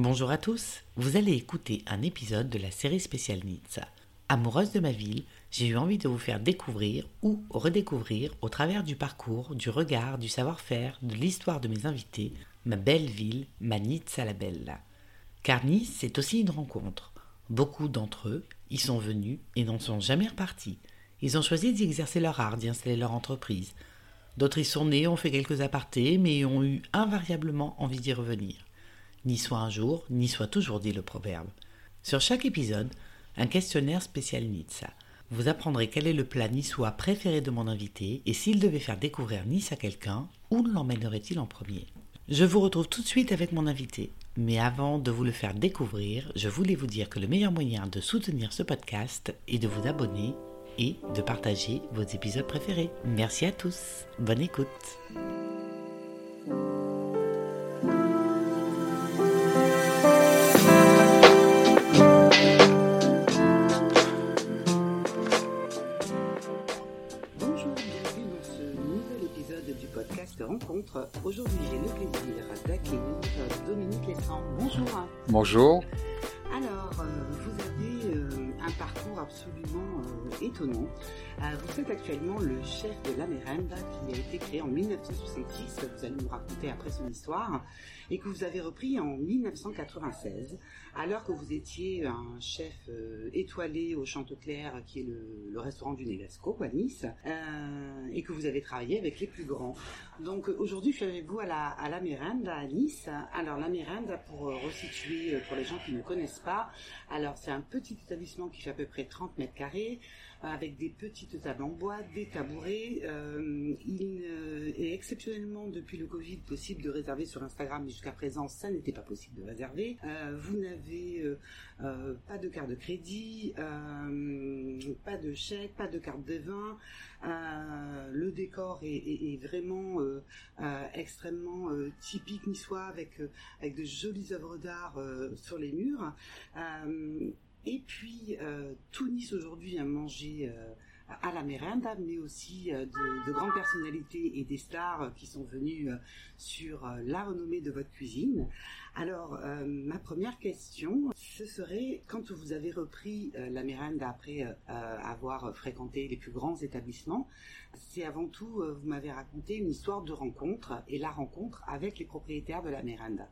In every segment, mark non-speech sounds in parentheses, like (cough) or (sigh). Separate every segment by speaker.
Speaker 1: Bonjour à tous, vous allez écouter un épisode de la série spéciale Nizza. Amoureuse de ma ville, j'ai eu envie de vous faire découvrir ou redécouvrir au travers du parcours, du regard, du savoir-faire, de l'histoire de mes invités, ma belle ville, ma Nizza la Bella. Car Nice, c'est aussi une rencontre. Beaucoup d'entre eux y sont venus et n'en sont jamais repartis. Ils ont choisi d'y exercer leur art, d'y installer leur entreprise. D'autres y sont nés, ont fait quelques apartés, mais ont eu invariablement envie d'y revenir. Ni soit un jour, ni soit toujours, dit le proverbe. Sur chaque épisode, un questionnaire spécial Nizza. Vous apprendrez quel est le plat niçois préféré de mon invité et s'il devait faire découvrir Nice à quelqu'un, où l'emmènerait-il en premier? Je vous retrouve tout de suite avec mon invité. Mais avant de vous le faire découvrir, je voulais vous dire que le meilleur moyen de soutenir ce podcast est de vous abonner et de partager vos épisodes préférés. Merci à tous. Bonne écoute. Bonjour. Alors, euh, vous avez euh, un parcours absolument euh, étonnant. Vous êtes actuellement le chef de la qui a été créé en 1966. Vous allez nous raconter après son histoire. Et que vous avez repris en 1996, alors que vous étiez un chef euh, étoilé au Chanteclair, qui est le, restaurant du Negasco à Nice, euh, et que vous avez travaillé avec les plus grands. Donc aujourd'hui, je suis avec vous à la, à la Mérenda à Nice. Alors la Mérenda, pour euh, resituer pour les gens qui ne connaissent pas, alors c'est un petit établissement qui fait à peu près 30 mètres carrés, avec des petites tables en bois, des tabourets. Il est exceptionnellement depuis le Covid possible de réserver sur Instagram, mais jusqu'à présent ça n'était pas possible de réserver. Vous n'avez euh, euh, pas de carte de crédit, euh, pas de chèque, pas de carte de vin. Le décor est, vraiment extrêmement typique niçois avec, avec de jolies œuvres d'art sur les murs. Et puis, tout Nice aujourd'hui a mangé à la Mérenda, mais aussi euh, de, de grandes personnalités et des stars euh, qui sont venues euh, sur la renommée de votre cuisine. Alors, ma première question, ce serait quand vous avez repris la Mérenda après avoir fréquenté les plus grands établissements, c'est avant tout, vous m'avez raconté une histoire de rencontre et la rencontre avec les propriétaires de la Mérenda.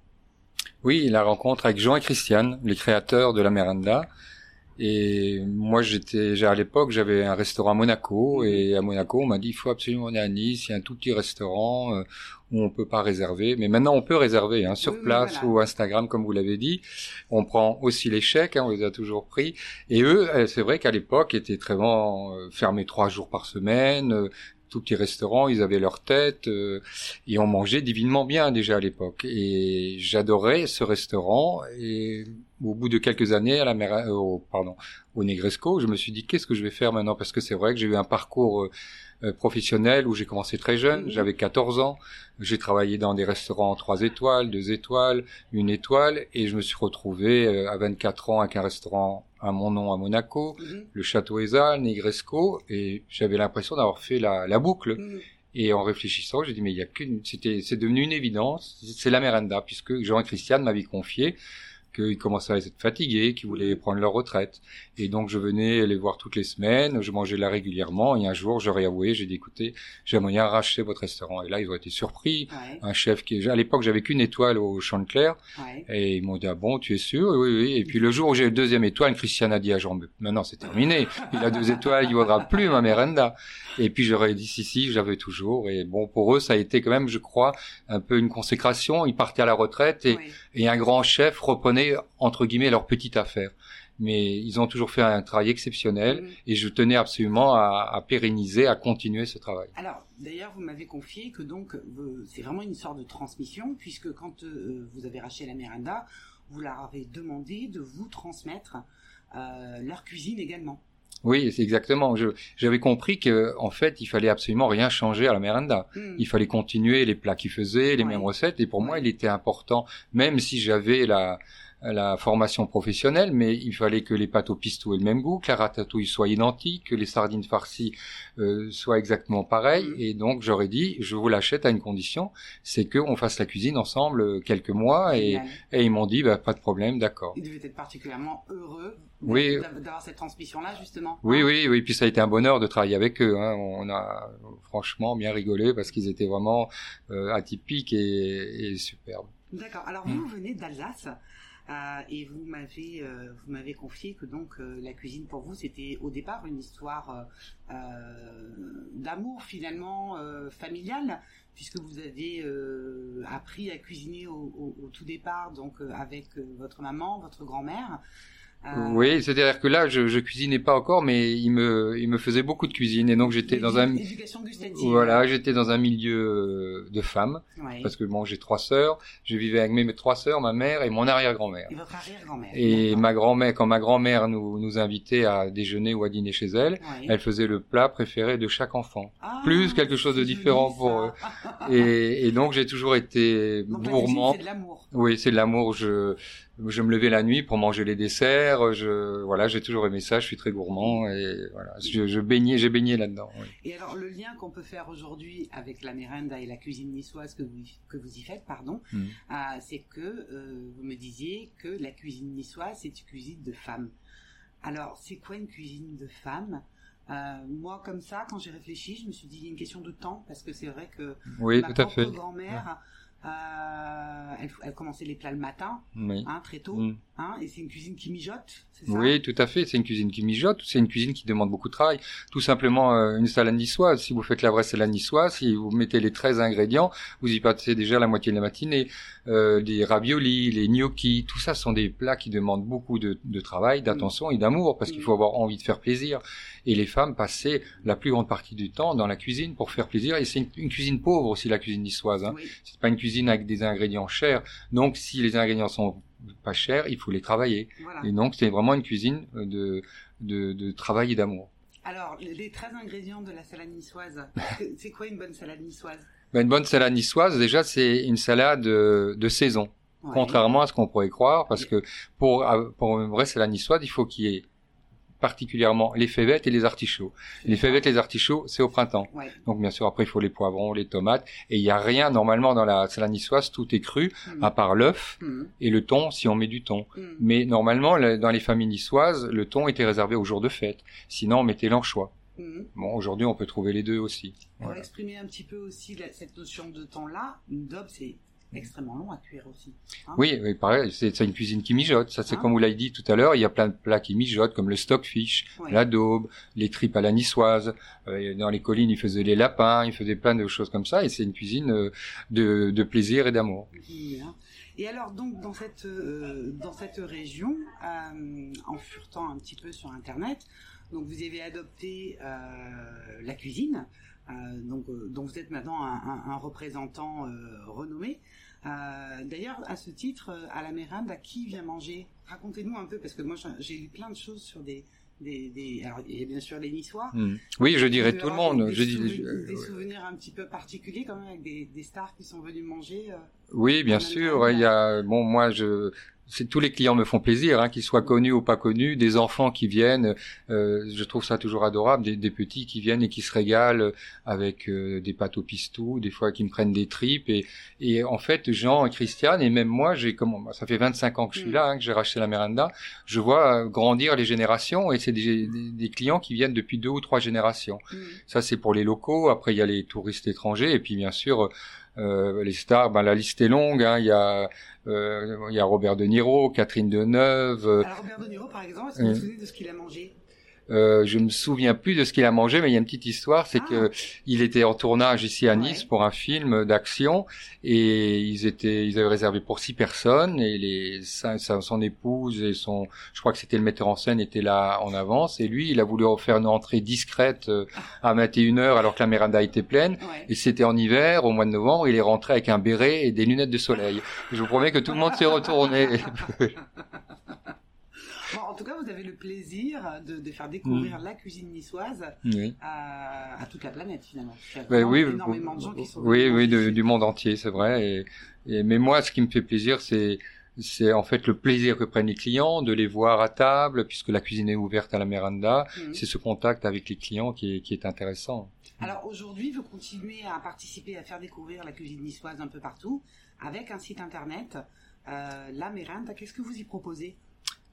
Speaker 2: Oui, la rencontre avec Jean et Christiane, les créateurs de la Merenda. Et moi, j'étais, à l'époque, j'avais un restaurant à Monaco, et à Monaco, on m'a dit, il faut absolument aller à Nice, il y a un tout petit restaurant euh, où on peut pas réserver. Mais maintenant, on peut réserver, hein, sur
Speaker 1: Oui,
Speaker 2: place
Speaker 1: voilà.
Speaker 2: ou Instagram, comme vous l'avez dit. On prend aussi les chèques, hein, on les a toujours pris. Et eux, euh, c'est vrai qu'à l'époque, étaient très euh, fermés trois jours par semaine, tout petit restaurant, ils avaient leur tête, euh, et on mangeait divinement bien déjà à l'époque. Et j'adorais ce restaurant. Et au bout de quelques années, à la mer, euh, au, pardon, au Negresco, je me suis dit qu'est-ce que je vais faire maintenant? Parce que c'est vrai que j'ai eu un parcours euh, euh, professionnel où j'ai commencé très jeune.
Speaker 1: Mhm.
Speaker 2: J'avais 14 ans. J'ai travaillé dans des restaurants trois étoiles, deux étoiles, une étoile, et je me suis retrouvé euh, à 24 ans avec un restaurant à mon nom à Monaco,
Speaker 1: Mhm.
Speaker 2: le Château Eza, Negresco, et j'avais l'impression d'avoir fait la, la boucle.
Speaker 1: Mhm.
Speaker 2: Et en réfléchissant, j'ai dit mais il y a qu'une, c'était, c'est devenu une évidence, c'est la Merenda, puisque Jean et Christiane m'avaient confié qu'ils commençaient à être fatigués, qu'ils voulaient prendre leur retraite. Et donc je venais les voir toutes les semaines, je mangeais là régulièrement, et un jour j'aurais avoué, j'ai dit écoutez, j'aimerais racheter votre restaurant. Et là ils ont été surpris.
Speaker 1: Ouais,
Speaker 2: Un chef qui, à l'époque j'avais qu'une étoile au Champ de Clair,
Speaker 1: ouais.
Speaker 2: et ils m'ont dit, ah bon, tu es sûr? Oui, oui. Et puis le jour où j'ai eu deuxième étoile, Christiane a dit à Jean, Mais maintenant c'est terminé. Il a deux étoiles, il vaudra plus ma merenda. Et puis j'aurais dit, si, si, j'avais toujours. Et bon, pour eux, ça a été quand même, je crois, un peu une consécration. Ils partaient à la retraite et,
Speaker 1: ouais.
Speaker 2: et un grand chef reprenait, entre guillemets, leur petite affaire. Mais ils ont toujours fait un travail exceptionnel
Speaker 1: Mhm.
Speaker 2: et je tenais absolument à, à pérenniser, à continuer ce travail.
Speaker 1: Alors, d'ailleurs, vous m'avez confié que donc c'est vraiment une sorte de transmission, puisque quand euh, vous avez racheté la Miranda, vous leur avez demandé de vous transmettre euh, leur cuisine également.
Speaker 2: Oui, c'est exactement. J'avais compris que, en fait, il fallait absolument rien changer à la merenda.
Speaker 1: Hmm.
Speaker 2: il fallait continuer les plats qu'ils faisaient, les
Speaker 1: Ouais.
Speaker 2: mêmes recettes. Et pour moi, il était important, même si j'avais la la formation professionnelle, mais il fallait que les pâtes au pistou aient le même goût, que la ratatouille soit identique, que les sardines farcies euh, soient exactement pareilles.
Speaker 1: Mhm.
Speaker 2: Et donc j'aurais dit, je vous l'achète à une condition, c'est qu'on fasse la cuisine ensemble euh, quelques mois. Et, et ils m'ont dit, bah, pas de problème, d'accord.
Speaker 1: Il devait être particulièrement heureux
Speaker 2: Oui.
Speaker 1: d'avoir cette transmission-là, justement.
Speaker 2: Oui,
Speaker 1: Hein
Speaker 2: oui, oui. Puis ça a été un bonheur de travailler avec eux. Hein. On a franchement bien rigolé parce qu'ils étaient vraiment euh, atypiques et, et superbes.
Speaker 1: D'accord. Alors
Speaker 2: Mm.
Speaker 1: vous venez d'Alsace euh, et vous m'avez euh, vous m'avez confié que donc euh, la cuisine pour vous c'était au départ une histoire euh, d'amour finalement familial puisque vous avez appris à cuisiner au, au- tout départ donc avec votre maman, votre grand-mère.
Speaker 2: Oui, c'est-à-dire que là, je, je cuisinais pas encore, mais il me, il me faisait beaucoup de cuisine et donc j'étais dans un, voilà, j'étais dans un milieu euh, de femmes
Speaker 1: Ouais.
Speaker 2: parce que bon, j'ai trois sœurs, je vivais avec mes mes trois sœurs, ma mère et mon arrière-grand-mère.
Speaker 1: Et votre arrière-grand-mère.
Speaker 2: Et ma grand-mère, quand ma grand-mère nous, nous invitait à déjeuner ou à dîner chez elle,
Speaker 1: Ouais.
Speaker 2: elle faisait le plat préféré de chaque enfant.
Speaker 1: Ah,
Speaker 2: plus quelque chose de différent pour
Speaker 1: ça. (laughs)
Speaker 2: Et, et donc j'ai toujours été
Speaker 1: Donc,
Speaker 2: gourmand.
Speaker 1: c'est de l'amour.
Speaker 2: Oui, c'est de l'amour. Je, je me levais la nuit pour manger les desserts. Je, voilà, j'ai toujours aimé ça. Je suis très gourmand et voilà, je, je baignais, j'ai baigné là-dedans. oui.
Speaker 1: Et alors, le lien qu'on peut faire aujourd'hui avec la merenda et la cuisine niçoise que vous, que vous y faites, pardon,
Speaker 2: Mhm.
Speaker 1: euh, c'est que euh, vous me disiez que la cuisine niçoise, c'est une cuisine de femmes. Alors, c'est quoi une cuisine de femmes? Euh, Moi, comme ça, quand j'ai réfléchi, je me suis dit, il y a une question de temps, parce que c'est vrai que
Speaker 2: Oui,
Speaker 1: ma
Speaker 2: tout à fait.
Speaker 1: grand-mère, euh, elle, elle commençait les plats le matin,
Speaker 2: Oui.
Speaker 1: hein, très tôt,
Speaker 2: Mm.
Speaker 1: hein, et c'est une cuisine qui mijote, c'est ça?
Speaker 2: Oui, tout à fait. C'est une cuisine qui mijote. C'est une cuisine qui demande beaucoup de travail. Tout simplement, euh, une salade niçoise. Si vous faites la vraie salade niçoise, si vous mettez les 13 ingrédients, vous y passez déjà la moitié de la matinée. Euh, les raviolis, les gnocchis, tout ça sont des plats qui demandent beaucoup de, de travail, d'attention et d'amour, parce qu'il faut avoir envie de faire plaisir. Et les femmes passaient la plus grande partie du temps dans la cuisine pour faire plaisir. Et c'est une, une cuisine pauvre aussi, la cuisine niçoise. Hein.
Speaker 1: Oui.
Speaker 2: C'est pas une cuisine avec des ingrédients chers. Donc, si les ingrédients sont pas chers, il faut les travailler.
Speaker 1: Voilà.
Speaker 2: Et donc, c'est vraiment une cuisine euh, de, de, de travail et d'amour.
Speaker 1: Alors, les 13 ingrédients de la salade niçoise, (laughs) c'est quoi une bonne salade niçoise?
Speaker 2: Ben, une bonne salade niçoise, déjà, c'est une salade de saison.
Speaker 1: Ouais.
Speaker 2: Contrairement à ce qu'on pourrait croire, parce que pour, euh, pour une vraie salade niçoise, il faut qu'il y ait particulièrement les févettes et les artichauts. Les févettes et les artichauts, c'est au printemps.
Speaker 1: Ouais.
Speaker 2: Donc, bien sûr, après, il faut les poivrons, les tomates. Et il n'y a rien, normalement, dans la salade niçoise, tout est cru,
Speaker 1: Mhm.
Speaker 2: à part l'œuf
Speaker 1: Mhm.
Speaker 2: et le thon, si on met du thon.
Speaker 1: Mhm.
Speaker 2: Mais normalement, le- dans les familles niçoises, le thon était réservé au jour de fête. Sinon, on mettait l'anchois. Bon, aujourd'hui, on peut trouver les deux aussi.
Speaker 1: Pour
Speaker 2: Voilà.
Speaker 1: exprimer un petit peu aussi la- cette notion de temps-là, une daube, c'est extrêmement long à cuire aussi. hein.
Speaker 2: Oui, oui, pareil, c'est une cuisine qui mijote. Ça, c'est
Speaker 1: Hein
Speaker 2: comme vous l'avez dit tout à l'heure, il y a plein de plats qui mijotent, comme le stockfish,
Speaker 1: Ouais.
Speaker 2: la daube, les tripes à la niçoise. Euh, dans les collines, ils faisaient les lapins, ils faisaient plein de choses comme ça. Et c'est une cuisine euh, de, de plaisir et d'amour.
Speaker 1: Bien. Et alors donc dans cette euh, dans cette région, euh, en furetant un petit peu sur internet, donc vous avez adopté la cuisine, euh, donc euh, dont vous êtes maintenant un, un- un représentant euh, renommé. Euh, D'ailleurs, à ce titre, euh, à la Mérinde, à qui vient manger? Racontez-nous un peu, parce que moi j'ai- lu plein de choses sur des, des, des- alors il y a bien sûr les Niçois.
Speaker 2: Hmm. Oui, je dirais tout le monde.
Speaker 1: Des,
Speaker 2: Je dis,
Speaker 1: souvenirs,
Speaker 2: je-
Speaker 1: des souvenirs un petit peu particuliers quand même avec des, des stars qui sont venus manger. euh,
Speaker 2: Oui, bien sûr. Il y a, bon, moi, je, tous les clients me font plaisir, hein, qu'ils soient connus ou pas connus, des enfants qui viennent. euh, je trouve ça toujours adorable, des, des petits qui viennent et qui se régalent avec euh, des pâtes au pistou, des fois qui me prennent des tripes. Et, et en fait, Jean et Christiane et même moi, j'ai comment, ça fait 25 ans que je suis
Speaker 1: Mm.
Speaker 2: là, hein, que j'ai racheté la Merenda. Je vois euh, grandir les générations et c'est des, des, des clients qui viennent depuis deux ou trois générations.
Speaker 1: hmm.
Speaker 2: Ça, c'est pour les locaux. Après, il y a les touristes étrangers. Et puis, bien sûr, euh, les stars, ben, la liste est longue. hein. Il, y a, euh, il y a Robert De Niro, Catherine Deneuve. euh,
Speaker 1: Alors Robert De Niro, par exemple, est-ce que vous vous souvenez de ce qu'il a mangé?
Speaker 2: Euh, je me souviens plus de ce qu'il a mangé, mais il y a une petite histoire, c'est
Speaker 1: Ah.
Speaker 2: que il était en tournage ici à Nice
Speaker 1: Ouais.
Speaker 2: pour un film d'action et ils étaient, ils avaient réservé pour six personnes et les son épouse et son, je crois que c'était le metteur en scène était là en avance et lui, il a voulu faire une entrée discrète euh, à 21 h alors que la Miranda était pleine
Speaker 1: Ouais.
Speaker 2: et c'était en hiver, au mois de novembre, il est rentré avec un béret et des lunettes de soleil. Je vous promets que tout le monde s'est retourné. (laughs)
Speaker 1: En tout cas, vous avez le plaisir de, de faire découvrir
Speaker 2: Mm.
Speaker 1: la cuisine niçoise
Speaker 2: oui.
Speaker 1: à, à toute la planète finalement. Il y a
Speaker 2: Ben oui,
Speaker 1: énormément de gens qui sont
Speaker 2: oui, oui, de- du monde entier, c'est vrai. Et, et- mais moi, ce qui me fait plaisir, c'est c'est en fait le plaisir que prennent les clients de les voir à table, puisque la cuisine est ouverte à la Miranda.
Speaker 1: Mhm.
Speaker 2: C'est ce contact avec les clients qui est, qui est intéressant.
Speaker 1: Alors aujourd'hui, vous continuez à participer à faire découvrir la cuisine niçoise un peu partout avec un site internet, euh, La Miranda. Qu'est-ce que vous y proposez?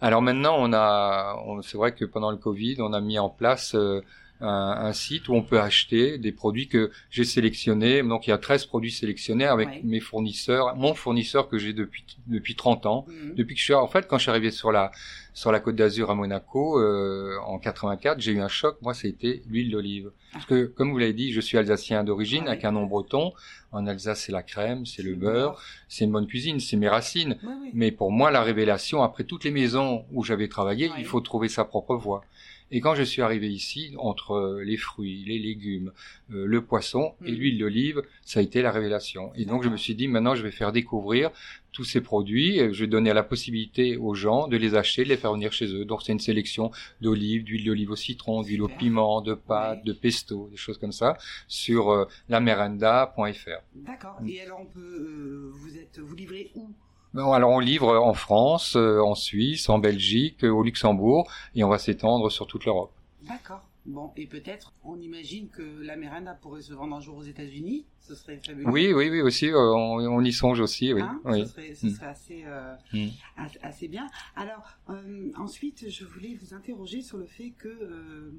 Speaker 2: Alors maintenant, on a, on- c'est vrai que pendant le Covid, on a mis en place euh, un, un site où on peut acheter des produits que j'ai sélectionnés. Donc il y a 13 produits sélectionnés avec
Speaker 1: Ouais.
Speaker 2: mes fournisseurs, mon fournisseur que j'ai depuis depuis 30 ans.
Speaker 1: Mhm.
Speaker 2: Depuis que je suis en fait quand je suis arrivé sur la sur la Côte d'Azur à Monaco euh, en 84, j'ai eu un choc. Moi, c'était l'huile d'olive. Parce que comme vous l'avez dit, je suis alsacien d'origine
Speaker 1: Ah
Speaker 2: avec un nom breton. En Alsace, c'est la crème, c'est le beurre, c'est une bonne cuisine, c'est mes racines.
Speaker 1: Oui, oui.
Speaker 2: Mais pour moi, la révélation, après toutes les maisons où j'avais travaillé, il faut trouver sa propre voie. Et quand je suis arrivé ici, entre euh, les fruits, les légumes, euh, le poisson et
Speaker 1: Mm.
Speaker 2: l'huile d'olive, ça a été la révélation. Et donc je me suis dit, maintenant je vais faire découvrir tous ces produits, et je vais donner la possibilité aux gens de les acheter, de les faire venir chez eux. Donc c'est une sélection d'olives, d'huile d'olive au citron, d'huile au piment, de pâtes, de pesto, des choses comme ça, sur euh, lamerenda.fr.
Speaker 1: D'accord.
Speaker 2: Mm.
Speaker 1: Et alors, on peut, euh, vous êtes, vous livrez où?
Speaker 2: Bon, alors on livre en France, euh, en Suisse, en Belgique, euh, au Luxembourg, et on va s'étendre sur toute l'Europe.
Speaker 1: D'accord. Bon, et peut-être, on imagine que la Miranda pourrait se vendre un jour aux États-Unis. Ce serait fabuleux.
Speaker 2: Oui, oui, oui, aussi, euh, on, on y songe aussi, oui.
Speaker 1: Hein
Speaker 2: oui.
Speaker 1: Ce serait, ce
Speaker 2: Mm.
Speaker 1: serait assez, euh,
Speaker 2: Mm.
Speaker 1: as- assez bien. Alors, euh, ensuite, je voulais vous interroger sur le fait que, euh,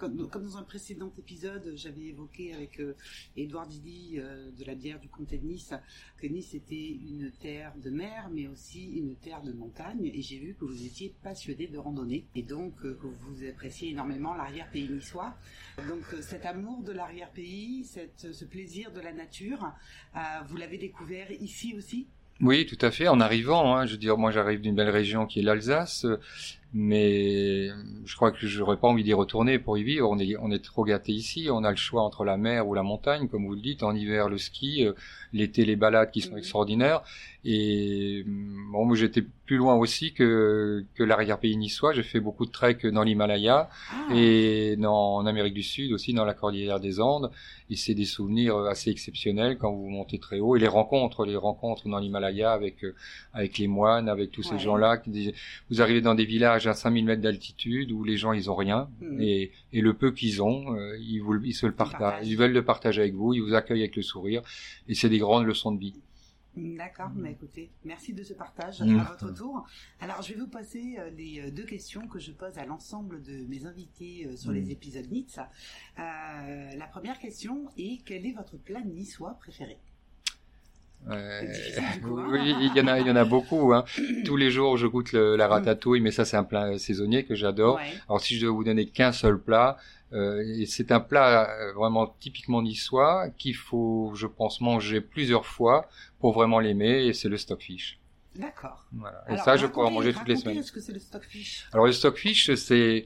Speaker 1: comme, dans un précédent épisode, j'avais évoqué avec euh, Édouard Didi euh, de la bière du comté de Nice, que Nice était une terre de mer, mais aussi une terre de montagne. Et j'ai vu que vous étiez passionné de randonnée, et donc euh, que vous appréciez énormément l'arrière-pays niçois. Donc cet amour de l'arrière-pays, ce plaisir de la nature, vous l'avez découvert ici aussi?
Speaker 2: Oui, tout à fait. En arrivant, hein, je veux dire, moi j'arrive d'une belle région qui est l'Alsace, mais je crois que j'aurais pas envie d'y retourner pour y vivre. On est, on est trop gâté ici. On a le choix entre la mer ou la montagne, comme vous le dites. En hiver, le ski, euh, l'été, les balades qui sont
Speaker 1: Mhm.
Speaker 2: extraordinaires. Et bon, moi j'étais plus loin aussi que que l'arrière-pays niçois. J'ai fait beaucoup de trek dans l'Himalaya.
Speaker 1: Ah,
Speaker 2: et dans, en Amérique du Sud aussi dans la cordillère des Andes et c'est des souvenirs euh, assez exceptionnels quand vous montez très haut et les rencontres les rencontres dans l'Himalaya avec euh, avec les moines avec tous
Speaker 1: Ouais.
Speaker 2: ces gens-là vous arrivez dans des villages à 5000 mètres d'altitude où les gens ils ont rien
Speaker 1: Mhm.
Speaker 2: et, et le peu qu'ils ont euh, ils vous ils se le partagent
Speaker 1: partagent.
Speaker 2: ils veulent le partager avec vous ils vous accueillent avec le sourire et c'est des grandes leçons de vie
Speaker 1: D'accord, mais écoutez, merci de ce partage
Speaker 2: Mm.
Speaker 1: à votre tour. Alors, je vais vous passer euh, les euh, deux questions que je pose à l'ensemble de mes invités sur les épisodes NITS. Euh, la première question est quel est votre plat niçois préféré?
Speaker 2: Euh, (laughs) oui, il y en a, il y en a beaucoup. Hein. (clears throat) Tous les jours, je goûte le- la ratatouille, mais ça, c'est un plat saisonnier que j'adore.
Speaker 1: Ouais.
Speaker 2: Alors, si je dois vous donner qu'un seul plat, euh, c'est un plat euh, vraiment typiquement niçois qu'il faut, je pense, manger plusieurs fois pour vraiment l'aimer, et c'est le stockfish.
Speaker 1: D'accord.
Speaker 2: Voilà. Et
Speaker 1: Alors,
Speaker 2: ça, je pourrais en manger toutes les semaines.
Speaker 1: ce que c'est le stockfish
Speaker 2: Alors, le stockfish, c'est euh,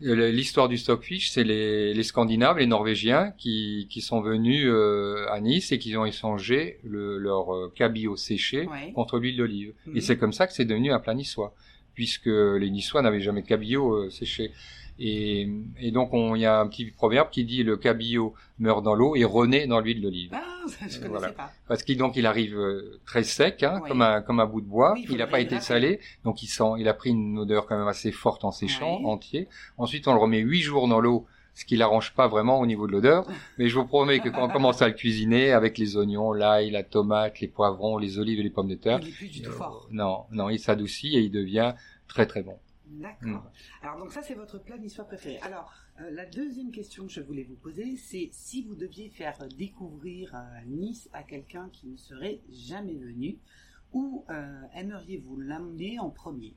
Speaker 2: l'histoire du stockfish, c'est les, les Scandinaves, les Norvégiens, qui, qui sont venus euh, à Nice et qui ont échangé le, leur euh, cabillaud séché
Speaker 1: Ouais.
Speaker 2: contre l'huile d'olive.
Speaker 1: Mhm.
Speaker 2: Et c'est comme ça que c'est devenu un plat niçois, puisque les Niçois n'avaient jamais de cabillaud euh, séché. Et, et donc on- il y a un petit proverbe qui dit le cabillaud meurt dans l'eau et renaît dans l'huile d'olive.
Speaker 1: Ah, (laughs) je connaissais
Speaker 2: Voilà.
Speaker 1: pas.
Speaker 2: Parce qu'il donc il arrive euh, très sec, hein, comme un comme un bout de bois.
Speaker 1: Oui, il
Speaker 2: n'a pas été salé, donc il sent, il a pris une odeur quand même assez forte en séchant entier. Ensuite on le remet huit jours dans l'eau, ce qui l'arrange pas vraiment au niveau de l'odeur. (laughs) Mais je vous promets que quand on commence à le cuisiner avec les oignons, l'ail, la tomate, les poivrons, les olives et les pommes de terre,
Speaker 1: Il est plus du tout
Speaker 2: euh,
Speaker 1: fort.
Speaker 2: non, non, il s'adoucit et il devient très très bon.
Speaker 1: D'accord.
Speaker 2: Mm.
Speaker 1: Alors donc ça c'est votre plat niçois préféré. Alors euh, la deuxième question que je voulais vous poser, c'est si vous deviez faire découvrir euh, Nice à quelqu'un qui ne serait jamais venu, où euh, aimeriez-vous l'amener en premier?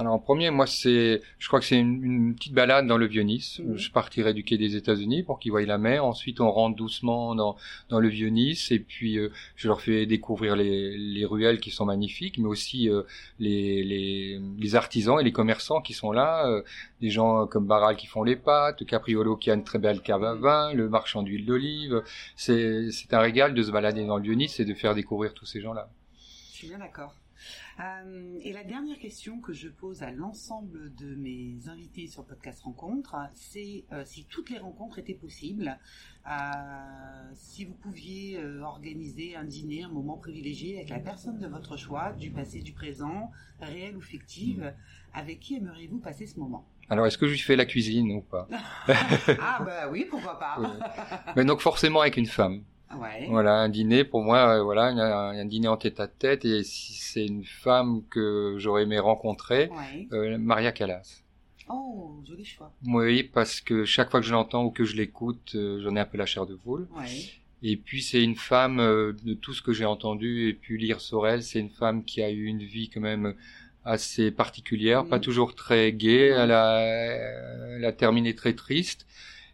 Speaker 2: Alors en premier, moi c'est, je crois que c'est une, une petite balade dans le vieux Nice.
Speaker 1: Mhm.
Speaker 2: Je partirai du quai des États-Unis pour qu'ils voient la mer. Ensuite, on rentre doucement dans dans le vieux Nice et puis euh, je leur fais découvrir les, les ruelles qui sont magnifiques, mais aussi euh, les, les les artisans et les commerçants qui sont là. euh, des gens comme Barral qui font les pâtes, Capriolo qui a une très belle cave à vin, le marchand d'huile d'olive. C'est c'est un régal de se balader dans le vieux Nice et de faire découvrir tous ces gens-là.
Speaker 1: Je suis bien d'accord. Euh, et la dernière question que je pose à l'ensemble de mes invités sur Podcast Rencontre, c'est euh, si toutes les rencontres étaient possibles, euh, si vous pouviez organiser un dîner, un moment privilégié avec la personne de votre choix, du passé, du présent, réel ou fictive, avec qui aimeriez-vous passer ce moment?
Speaker 2: Alors, est-ce que je lui fais la cuisine ou pas? (laughs)
Speaker 1: Ah bah oui, pourquoi pas. (laughs)
Speaker 2: Mais donc forcément avec une femme.
Speaker 1: Ouais.
Speaker 2: Voilà, un dîner pour moi, euh, voilà, un, un dîner en tête à tête. Et si c'est une femme que j'aurais aimé rencontrer,
Speaker 1: Ouais.
Speaker 2: euh, Maria Callas.
Speaker 1: Oh, joli choix.
Speaker 2: Oui, parce que chaque fois que je l'entends ou que je l'écoute, euh, j'en ai un peu la chair de poule.
Speaker 1: Ouais.
Speaker 2: Et puis c'est une femme de tout ce que j'ai entendu et pu lire sur elle, c'est une femme qui a eu une vie quand même assez particulière, pas toujours très gaie. Elle a, elle a terminé très triste.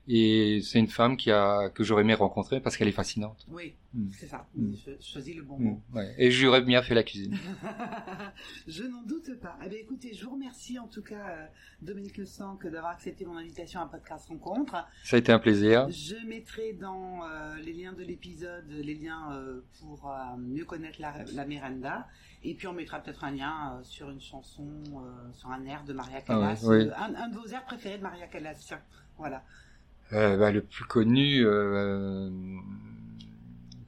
Speaker 2: Et c'est une femme qui a que j'aurais aimé rencontrer parce qu'elle est fascinante.
Speaker 1: Oui,
Speaker 2: Mm.
Speaker 1: c'est ça.
Speaker 2: Mm.
Speaker 1: Je choisis le bon
Speaker 2: Mm,
Speaker 1: mot.
Speaker 2: ouais. Et j'aurais bien fait la cuisine. (laughs)
Speaker 1: je n'en doute pas. Eh bien, écoutez, je vous remercie en tout cas, euh, Dominique Le d'avoir accepté mon invitation à Podcast Rencontre.
Speaker 2: Ça a été un plaisir.
Speaker 1: Je mettrai dans euh, les liens de l'épisode les liens euh, pour euh, mieux connaître la, la Miranda. Et puis on mettra peut-être un lien sur une chanson, sur un air de Maria Callas.
Speaker 2: Ah oui, oui.
Speaker 1: euh, un, un de vos airs préférés de Maria Callas. Tiens, voilà.
Speaker 2: Euh, bah, le plus connu, euh,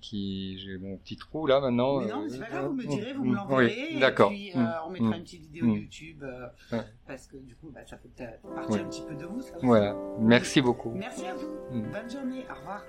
Speaker 2: qui j'ai mon petit trou là maintenant.
Speaker 1: Mais non, mais c'est pas grave, vous me
Speaker 2: euh,
Speaker 1: direz, vous
Speaker 2: mm,
Speaker 1: me l'enverrez.
Speaker 2: Oui, d'accord.
Speaker 1: Et puis euh,
Speaker 2: Mm,
Speaker 1: on mettra
Speaker 2: mm.
Speaker 1: une petite vidéo
Speaker 2: Mm.
Speaker 1: YouTube. euh,
Speaker 2: Ouais.
Speaker 1: Parce que du coup, bah, ça fait partie
Speaker 2: Ouais.
Speaker 1: un petit peu de vous. ça.
Speaker 2: Voilà. Merci beaucoup.
Speaker 1: Merci à vous.
Speaker 2: Mm.
Speaker 1: Bonne journée. Au revoir.